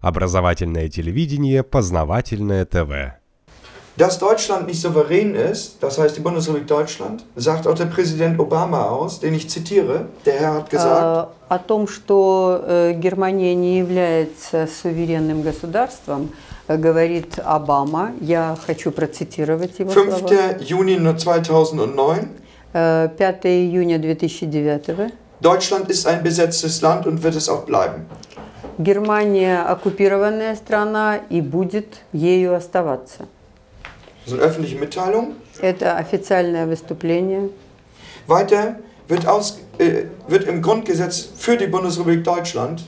Образовательное телевидение, познавательное ТВ. Dass Deutschland nicht souverän ist, das heißt die Bundesrepublik Deutschland, sagt auch der Präsident Obama aus, den ich zitiere. Der Herr hat gesagt, Э, О том, что э, Германия не является суверенным государством, э, говорит Обама. Я хочу процитировать его 5. слова. Juni 2009, Э, 5 июня 2009 Deutschland ist ein besetztes Land und wird es auch bleiben. Германия оккупированная страна и будет ею оставаться. Это официальное выступление. Weiter wird, aus, äh, wird im Grundgesetz für die Bundesrepublik Deutschland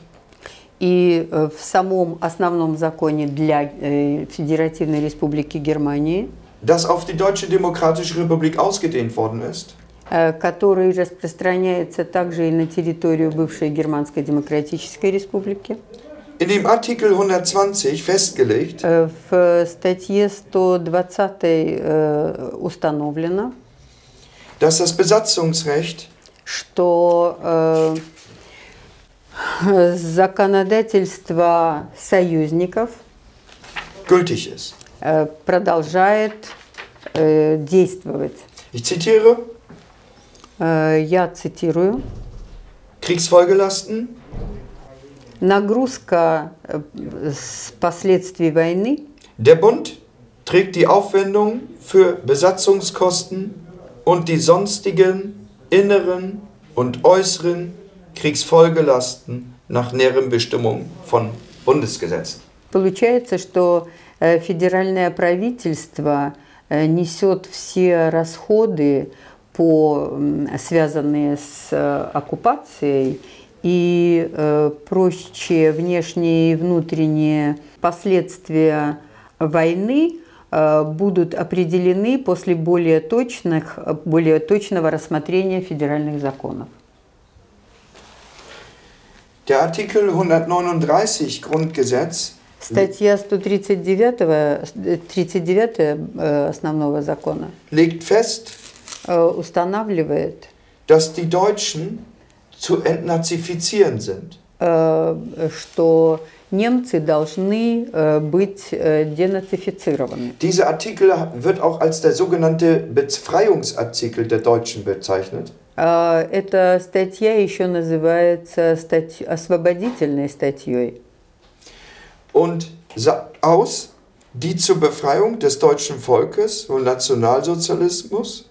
И э, в самом основном законе для э, Федеративной Республики Германии, das auf die Deutsche Demokratische Republik ausgedehnt worden ist, э, который распространяется также и на территорию бывшей Германской Демократической Республики. in dem Artikel 120 festgelegt, Э, В статье 120 э, установлено, dass das Besatzungsrecht что э, законодательство союзников gültig ist. э, продолжает э, действовать. Ich zitiere, Э, Я цитирую. Kriegsfolgelasten Нагрузка э, с последствий войны Der Bund trägt die Aufwendung für Besatzungskosten und die sonstigen inneren und äußeren Kriegsfolgelasten nach näheren Bestimmungen von Bundesgesetzen. Получается, что э, федеральное правительство э, несет все расходы, по, связанные с э, оккупацией, и э, прочие внешние и внутренние последствия войны э, будут определены после более, точных, более точного рассмотрения федеральных законов. Der Artikel 139 Grundgesetz Статья 139 э, 39 э, основного закона legt fest, устанавливает, dass die Deutschen zu entnazifizieren sind. э, что немцы должны э, быть э, денацифицированы. Dieser Artikel wird auch als der sogenannte Befreiungsartikel der Deutschen bezeichnet. Э, Эта статья еще называется стать- освободительной статьей. und sagt aus, die zur Befreiung des deutschen Volkes von Nationalsozialismus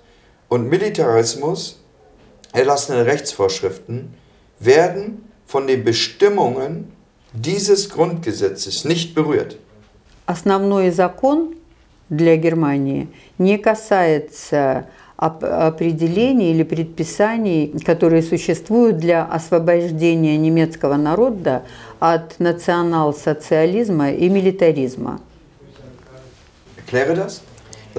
und Militarismus erlassenen Rechtsvorschriften werden von den Bestimmungen dieses Grundgesetzes nicht berührt. Основной закон для Германии не касается оп- определений или предписаний, которые sуществуют для освобождения немецкого народа от национал-социализма и милитаризма. Erkläre das?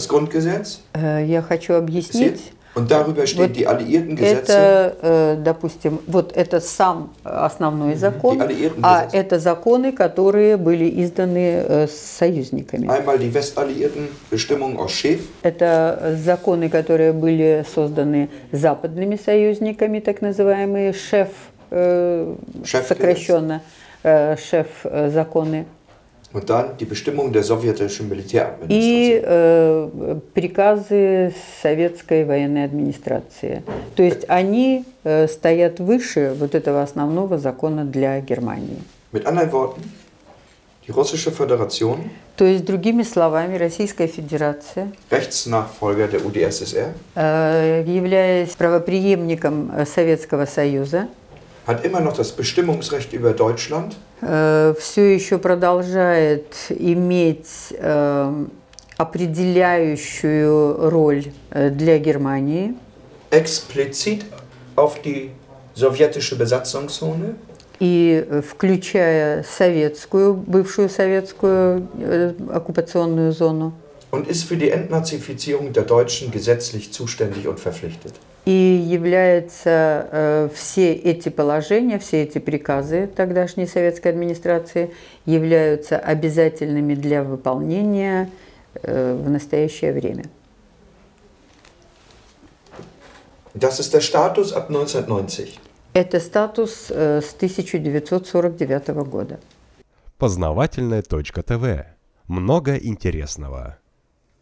Das Grundgesetz? Э, Я хочу объяснить. Und darüber stehen Вот die alliierten Gesetze. Это, э, допустим, вот это сам основной закон, а это законы, которые были изданы э, с союзниками. Einmal die westalliierten Bestimmungen aus Schäf, Это законы, которые были созданы западными союзниками, так называемые шеф, сокращенно шеф законы, und dann die Bestimmungen der sowjetischen Militäradministration. и э, приказы советской военной администрации. То есть они э, стоят выше вот этого основного закона для Германии. Mit anderen Worten, die russische Föderation, То есть, другими словами, Российская Федерация, Rechtsnachfolger der UdSSR, э, являясь правопреемником э, Советского Союза, hat immer noch das Bestimmungsrecht über Deutschland? Все еще продолжает иметь э, определяющую роль э, для Германии. Explizit auf die sowjetische Besatzungszone? И э, включая советскую, бывшую советскую э, оккупационную зону, und ist für die Entnazifizierung der Deutschen gesetzlich zuständig und verpflichtet. и является э, все эти положения, все эти приказы тогдашней советской администрации являются обязательными для выполнения э, в настоящее время. Das ist der Status ab 1990. Это статус э, с 1949 года. Познавательная точка ТВ. Много интересного.